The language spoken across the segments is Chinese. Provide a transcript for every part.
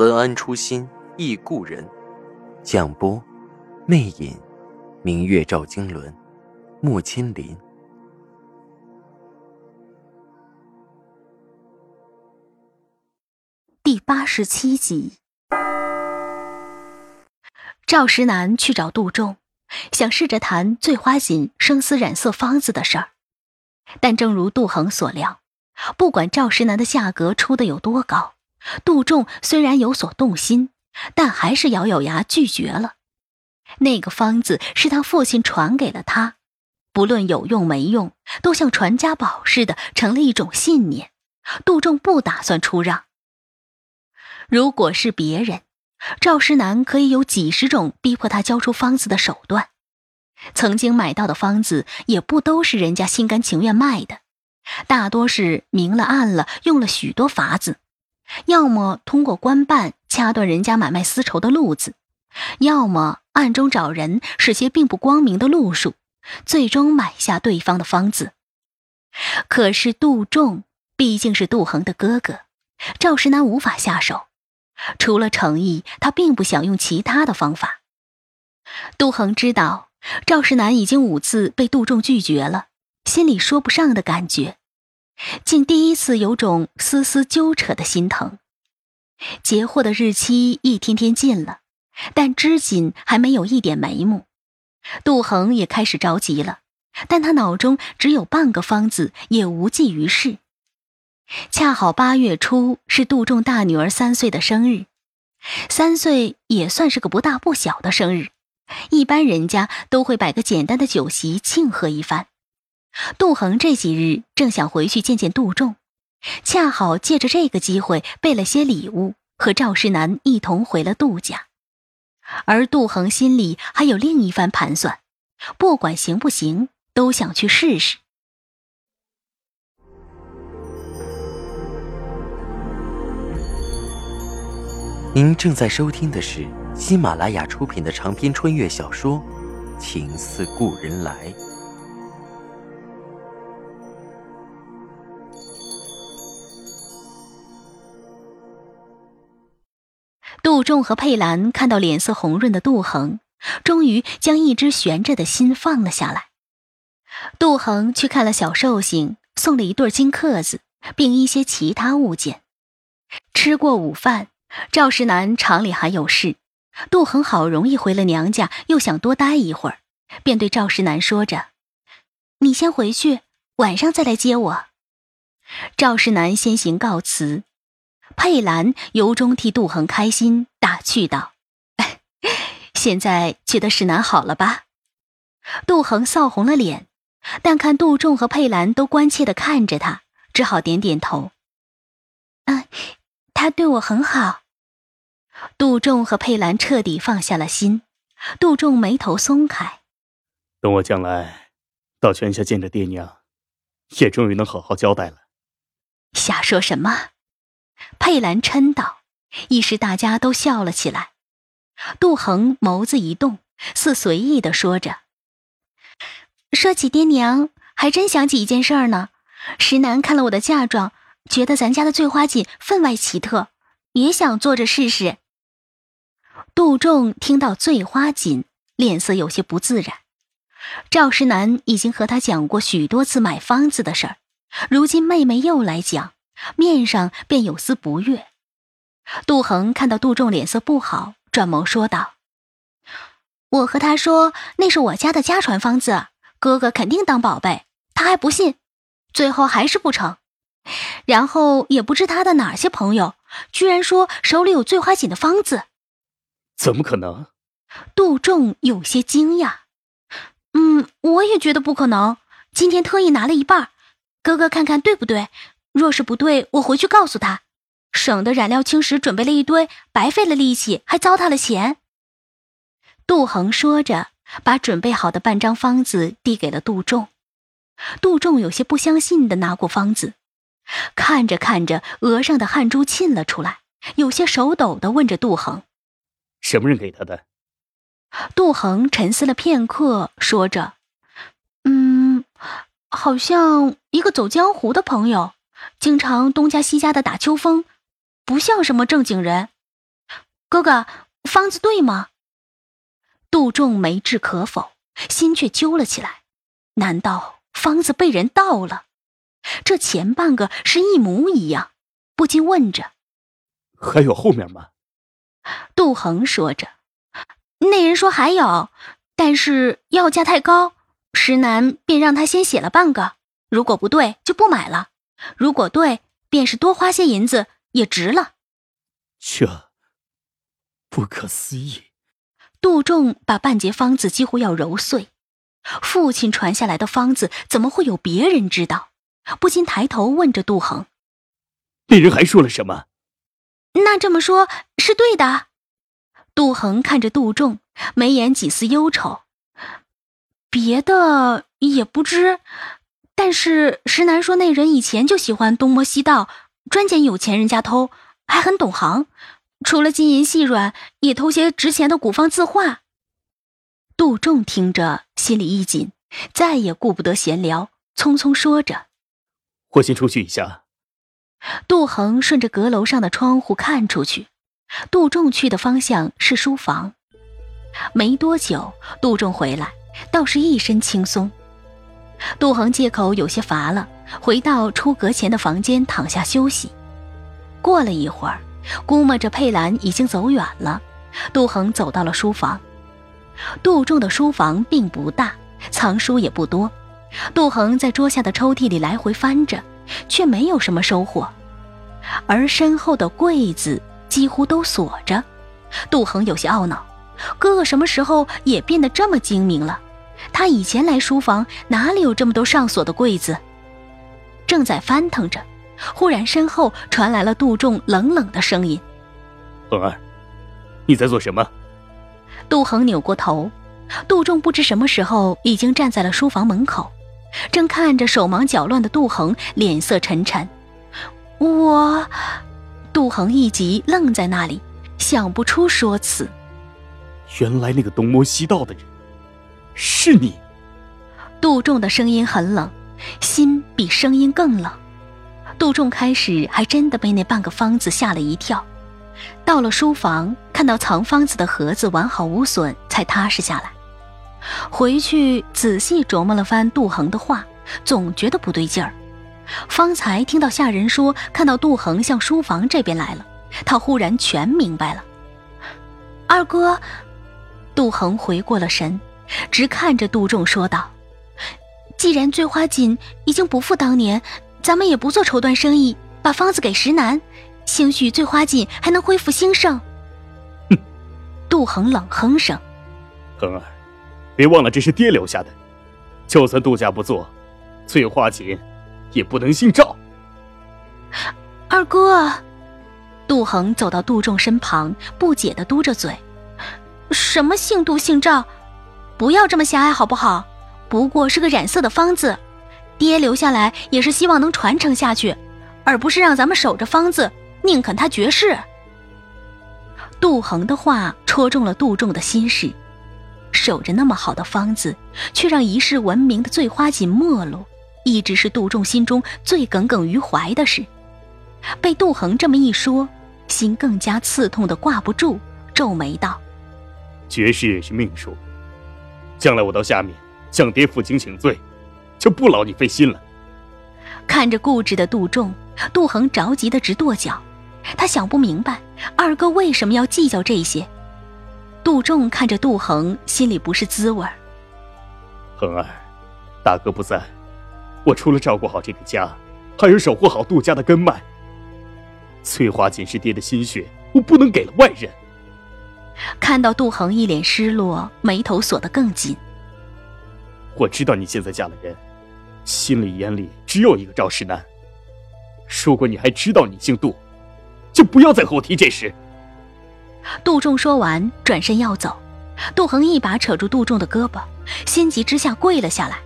文安初心忆故人，蒋波，魅影，明月照经纶，木千林。第八十七集，赵石南去找杜仲，想试着谈醉花锦生丝染色方子的事儿，但正如杜恒所料，不管赵石南的价格出的有多高。杜仲虽然有所动心，但还是咬咬牙拒绝了。那个方子是他父亲传给了他，不论有用没用，都像传家宝似的，成了一种信念。杜仲不打算出让。如果是别人，赵世南可以有几十种逼迫他交出方子的手段。曾经买到的方子也不都是人家心甘情愿卖的，大多是明了暗了，用了许多法子。要么通过官办掐断人家买卖丝绸的路子，要么暗中找人使些并不光明的路数，最终买下对方的方子。可是杜仲毕竟是杜恒的哥哥，赵石南无法下手。除了诚意，他并不想用其他的方法。杜恒知道赵石南已经五次被杜仲拒绝了，心里说不上的感觉。竟第一次有种丝丝揪扯的心疼。截获的日期一天天近了，但织锦还没有一点眉目。杜恒也开始着急了，但他脑中只有半个方子，也无济于事。恰好八月初是杜仲大女儿三岁的生日，三岁也算是个不大不小的生日，一般人家都会摆个简单的酒席庆贺一番。杜恒这几日正想回去见见杜仲，恰好借着这个机会备了些礼物，和赵世南一同回了杜家。而杜恒心里还有另一番盘算，不管行不行，都想去试试。您正在收听的是喜马拉雅出品的长篇穿越小说《情似故人来》。杜仲和佩兰看到脸色红润的杜恒，终于将一只悬着的心放了下来。杜恒去看了小寿星，送了一对金克子，并一些其他物件。吃过午饭，赵世南厂里还有事，杜恒好容易回了娘家，又想多待一会儿，便对赵世南说着：“你先回去，晚上再来接我。”赵世南先行告辞。佩兰由衷替杜恒开心，打趣道：“ 现在觉得石南好了吧？”杜恒臊红了脸，但看杜仲和佩兰都关切的看着他，只好点点头：“嗯，他对我很好。”杜仲和佩兰彻底放下了心，杜仲眉头松开：“等我将来到泉下见着爹娘，也终于能好好交代了。”瞎说什么？佩兰嗔道，一时大家都笑了起来。杜恒眸子一动，似随意的说着：“说起爹娘，还真想起一件事儿呢。石南看了我的嫁妆，觉得咱家的醉花锦分外奇特，也想做着试试。”杜仲听到醉花锦，脸色有些不自然。赵石南已经和他讲过许多次买方子的事儿，如今妹妹又来讲。面上便有丝不悦。杜恒看到杜仲脸色不好，转眸说道：“我和他说那是我家的家传方子，哥哥肯定当宝贝，他还不信，最后还是不成。然后也不知他的哪些朋友，居然说手里有醉花锦的方子。怎么可能？”杜仲有些惊讶。“嗯，我也觉得不可能。今天特意拿了一半，哥哥看看对不对。”若是不对，我回去告诉他。省得染料青石准备了一堆，白费了力气，还糟蹋了钱。杜恒说着，把准备好的半张方子递给了杜仲。杜仲有些不相信的拿过方子，看着看着，额上的汗珠沁了出来，有些手抖的问着杜恒：“什么人给他的？”杜恒沉思了片刻，说着：“嗯，好像一个走江湖的朋友，经常东家西家的打秋风，不像什么正经人。哥哥，方子对吗？”杜仲没置可否，心却揪了起来。难道方子被人盗了？这前半个是一模一样，不禁问着：“还有后面吗？”杜恒说着。那人说还有，但是要价太高，石楠便让他先写了半个，如果不对就不买了，如果对，便是多花些银子也值了。这不可思议！杜仲把半截方子几乎要揉碎，父亲传下来的方子怎么会有别人知道？不禁抬头问着杜恒：“那人还说了什么？”那这么说，是对的。杜恒看着杜仲，眉眼几丝忧愁。别的也不知，但是石楠说那人以前就喜欢东摸西盗，专捡有钱人家偷，还很懂行。除了金银细软，也偷些值钱的古方字画。杜仲听着，心里一紧，再也顾不得闲聊，匆匆说着：“我先出去一下。”杜恒顺着阁楼上的窗户看出去。杜仲去的方向是书房，没多久，杜仲回来，倒是一身轻松。杜恒借口有些乏了，回到出阁前的房间躺下休息。过了一会儿，估摸着佩兰已经走远了，杜恒走到了书房。杜仲的书房并不大，藏书也不多。杜恒在桌下的抽屉里来回翻着，却没有什么收获，而身后的柜子。几乎都锁着，杜恒有些懊恼，哥哥什么时候也变得这么精明了？他以前来书房哪里有这么多上锁的柜子？正在翻腾着，忽然身后传来了杜仲冷冷的声音：“恒儿，你在做什么？”杜恒扭过头，杜仲不知什么时候已经站在了书房门口，正看着手忙脚乱的杜恒，脸色沉沉。我。杜恒一急，愣在那里，想不出说辞。原来那个东摸西盗的人，是你。杜仲的声音很冷，心比声音更冷。杜仲开始还真的被那半个方子吓了一跳，到了书房，看到藏方子的盒子完好无损，才踏实下来。回去仔细琢磨了番杜恒的话，总觉得不对劲儿。方才听到下人说看到杜恒向书房这边来了，他忽然全明白了。二哥，杜恒回过了神，直看着杜仲说道：“既然醉花锦已经不复当年，咱们也不做绸缎生意，把方子给石楠，兴许醉花锦还能恢复兴盛。”哼，杜恒冷哼声：“恒儿，别忘了这是爹留下的，就算杜家不做，醉花锦。”也不能姓赵。二哥，杜恒走到杜仲身旁，不解的嘟着嘴：“什么姓杜姓赵？不要这么狭隘好不好？不过是个染色的方子，爹留下来也是希望能传承下去，而不是让咱们守着方子，宁肯他绝世。”杜恒的话戳中了杜仲的心事，守着那么好的方子，却让一世闻名的醉花锦没落。一直是杜仲心中最耿耿于怀的事，被杜恒这么一说，心更加刺痛的挂不住，皱眉道：“绝世也是命数，将来我到下面向爹负荆请罪，就不劳你费心了。”看着固执的杜仲，杜恒着急的直跺脚，他想不明白二哥为什么要计较这些。杜仲看着杜恒，心里不是滋味恒儿，大哥不在。我除了照顾好这个家，还要守护好杜家的根脉。翠花仅是爹的心血，我不能给了外人。看到杜恒一脸失落，眉头锁得更紧。我知道你现在嫁了人，心里眼里只有一个赵世南。如果你还知道你姓杜，就不要再和我提这事。杜仲说完，转身要走，杜恒一把扯住杜仲的胳膊，心急之下跪了下来：“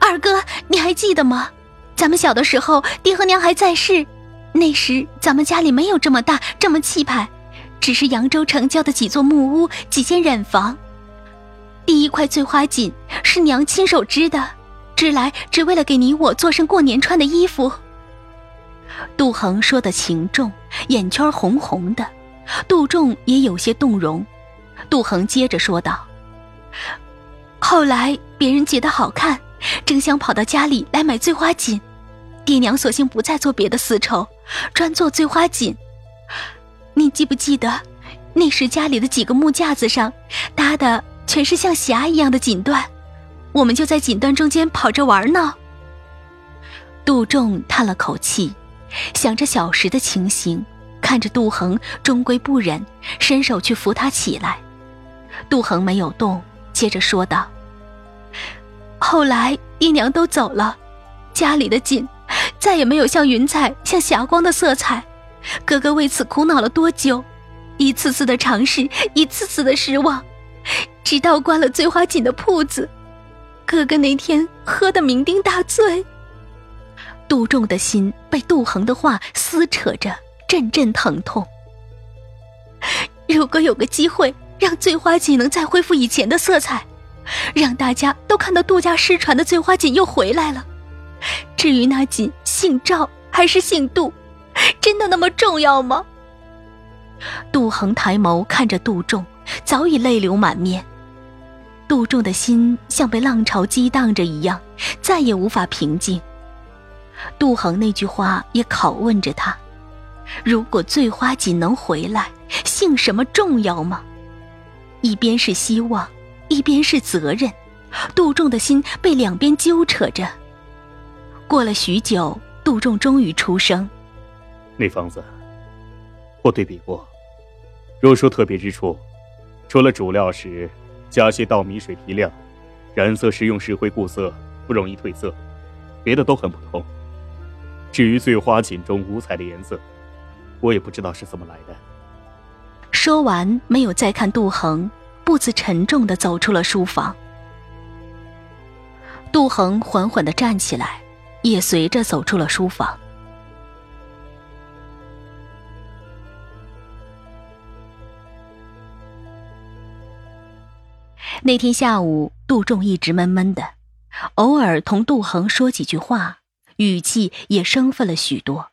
二哥，你还记得吗？咱们小的时候，爹和娘还在世，那时咱们家里没有这么大、这么气派，只是扬州城郊的几座木屋、几间染房。第一块醉花锦是娘亲手织的，织来只为了给你我做身过年穿的衣服。”杜恒说的情重，眼圈红红的。杜仲也有些动容，杜恒接着说道：“后来别人觉得好看，争相跑到家里来买醉花锦，爹娘索性不再做别的丝绸，专做醉花锦。你记不记得，那时家里的几个木架子上搭的全是像匣一样的锦缎，我们就在锦缎中间跑着玩呢。”杜仲叹了口气，想着小时的情形。看着杜恒，终归不忍，伸手去扶他起来。杜恒没有动，接着说道：“后来爹娘都走了，家里的锦再也没有像云彩、像霞光的色彩。哥哥为此苦恼了多久？一次次的尝试，一次次的失望，直到关了醉花锦的铺子。哥哥那天喝得酩酊大醉。”杜仲的心被杜恒的话撕扯着。阵阵疼痛。如果有个机会，让醉花锦能再恢复以前的色彩，让大家都看到杜家失传的醉花锦又回来了。至于那锦姓赵还是姓杜，真的那么重要吗？杜恒抬眸看着杜仲，早已泪流满面。杜仲的心像被浪潮激荡着一样，再也无法平静。杜恒那句话也拷问着他。如果醉花锦能回来，姓什么重要吗？一边是希望，一边是责任，杜仲的心被两边揪扯着。过了许久，杜仲终于出声：“那房子，我对比过。若说特别之处，除了主料时加些稻米水提亮，染色时用石灰固色，不容易褪色，别的都很普通。至于醉花锦中五彩的颜色。”我也不知道是怎么来的。说完，没有再看杜恒，步子沉重的走出了书房。杜恒缓缓的站起来，也随着走出了书房。那天下午，杜仲一直闷闷的，偶尔同杜恒说几句话，语气也生分了许多。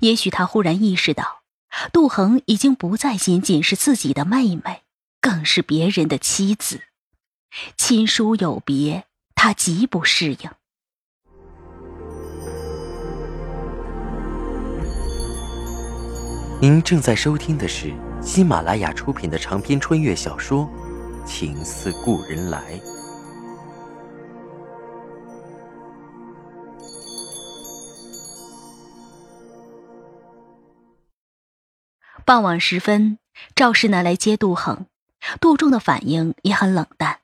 也许他忽然意识到，杜恒已经不再仅仅是自己的妹妹，更是别人的妻子。亲疏有别，他极不适应。您正在收听的是喜马拉雅出品的长篇穿越小说《情似故人来》。傍晚时分，赵石南来接杜恒，杜仲的反应也很冷淡。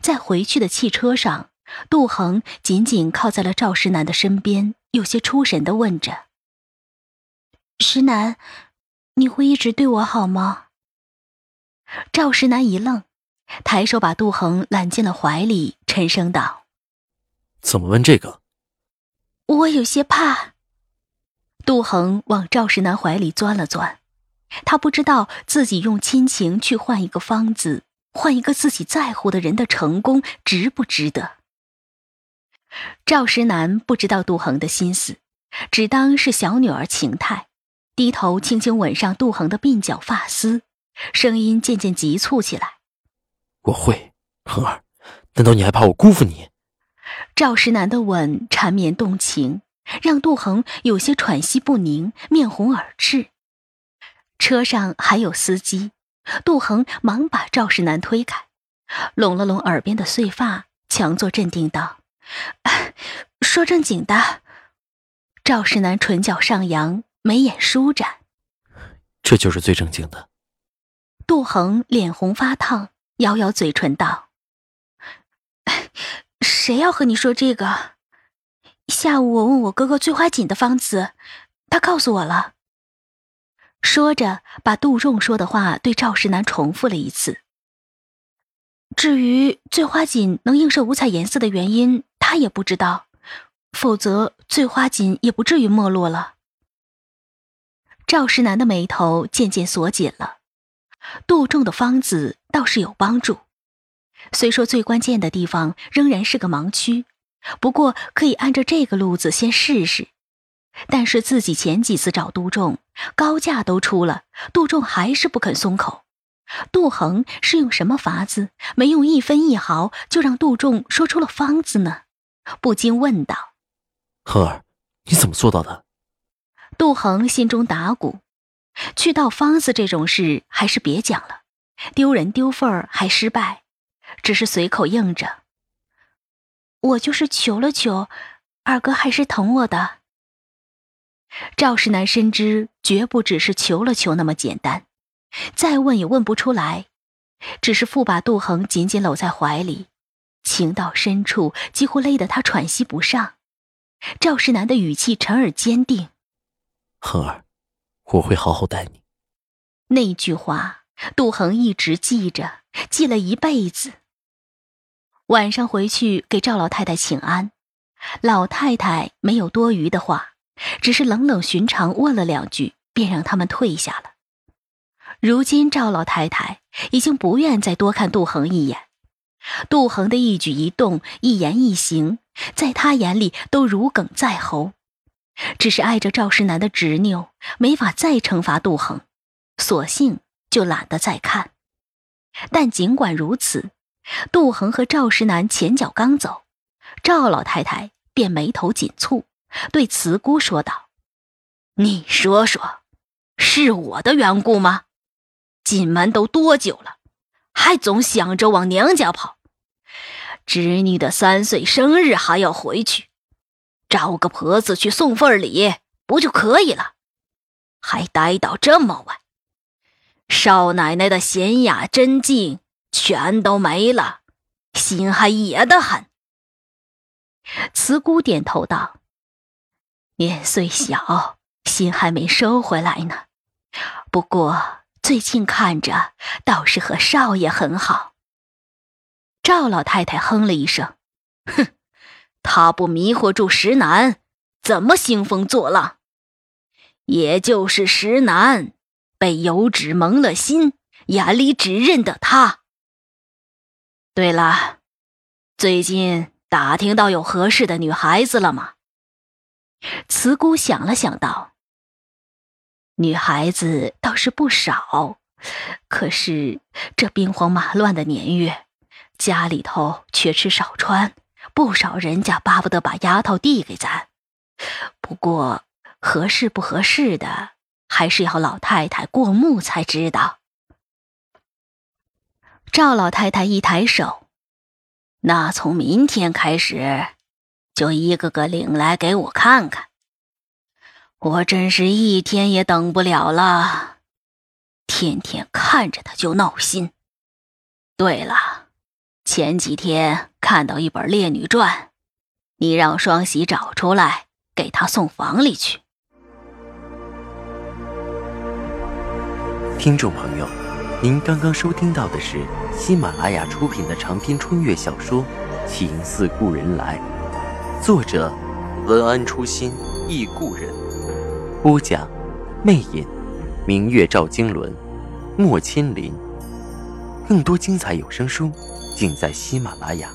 在回去的汽车上，杜恒紧紧靠在了赵石南的身边，有些出神的问着：“石南，你会一直对我好吗？”赵石南一愣，抬手把杜恒揽进了怀里，沉声道：“怎么问这个？”我有些怕。杜恒往赵石南怀里钻了钻。他不知道自己用亲情去换一个方子，换一个自己在乎的人的成功，值不值得？赵石南不知道杜恒的心思，只当是小女儿情态，低头轻轻吻上杜恒的鬓角发丝，声音渐渐急促起来：“我会，恒儿，难道你还怕我辜负你？”赵石南的吻缠绵动情，让杜恒有些喘息不宁，面红耳赤。车上还有司机，杜恒忙把赵世南推开，拢了拢耳边的碎发，强作镇定道：“说正经的。”赵世南唇角上扬，眉眼舒展：“这就是最正经的。”杜恒脸红发烫，咬咬嘴唇道：“谁要和你说这个？下午我问我哥哥醉花锦的方子，他告诉我了。”说着，把杜仲说的话对赵世南重复了一次。至于醉花锦能映射五彩颜色的原因，他也不知道，否则醉花锦也不至于没落了。赵世南的眉头渐渐锁紧了。杜仲的方子倒是有帮助，虽说最关键的地方仍然是个盲区，不过可以按照这个路子先试试。但是自己前几次找杜仲，高价都出了，杜仲还是不肯松口。杜恒是用什么法子，没用一分一毫就让杜仲说出了方子呢？不禁问道：“恒儿，你怎么做到的？”杜恒心中打鼓，去盗方子这种事还是别讲了，丢人丢份儿还失败，只是随口应着：“我就是求了求，二哥还是疼我的。”赵世南深知，绝不只是求了求那么简单。再问也问不出来，只是复把杜恒紧紧搂在怀里，情到深处几乎勒得他喘息不上。赵世南的语气沉而坚定：“恒儿，我会好好待你。”那句话，杜恒一直记着，记了一辈子。晚上回去给赵老太太请安，老太太没有多余的话，只是冷冷寻常问了两句，便让他们退下了。如今赵老太太已经不愿再多看杜恒一眼，杜恒的一举一动、一言一行，在他眼里都如鲠在喉。只是碍着赵世南的执拗，没法再惩罚杜恒，索性就懒得再看。但尽管如此，杜恒和赵世南前脚刚走，赵老太太便眉头紧蹙，对慈姑说道：“你说说，是我的缘故吗？”进门都多久了，还总想着往娘家跑？侄女的三岁生日还要回去，找个婆子去送份礼不就可以了？还待到这么晚，少奶奶的娴雅真静全都没了，心还野得很。慈姑点头道：“年岁小，心还没收回来呢。不过……”最近看着倒是和少爷很好。赵老太太哼了一声，哼，他不迷惑住石南，怎么兴风作浪？也就是石南被油纸蒙了心，眼里只认得他。对了，最近打听到有合适的女孩子了吗？慈姑想了想道。女孩子倒是不少，可是这兵荒马乱的年月，家里头缺吃少穿，不少人家巴不得把丫头递给咱。不过合适不合适的，还是要老太太过目才知道。赵老太太一抬手，那从明天开始，就一个个领来给我看看。我真是一天也等不了了，天天看着他就闹心。对了，前几天看到一本《烈女传》，你让双喜找出来，给他送房里去。听众朋友，您刚刚收听到的是喜马拉雅出品的长篇穿越小说《情似故人来》，作者文安初心忆故人。播讲，魅影，明月照经纶，莫千林。更多精彩有声书，尽在喜马拉雅。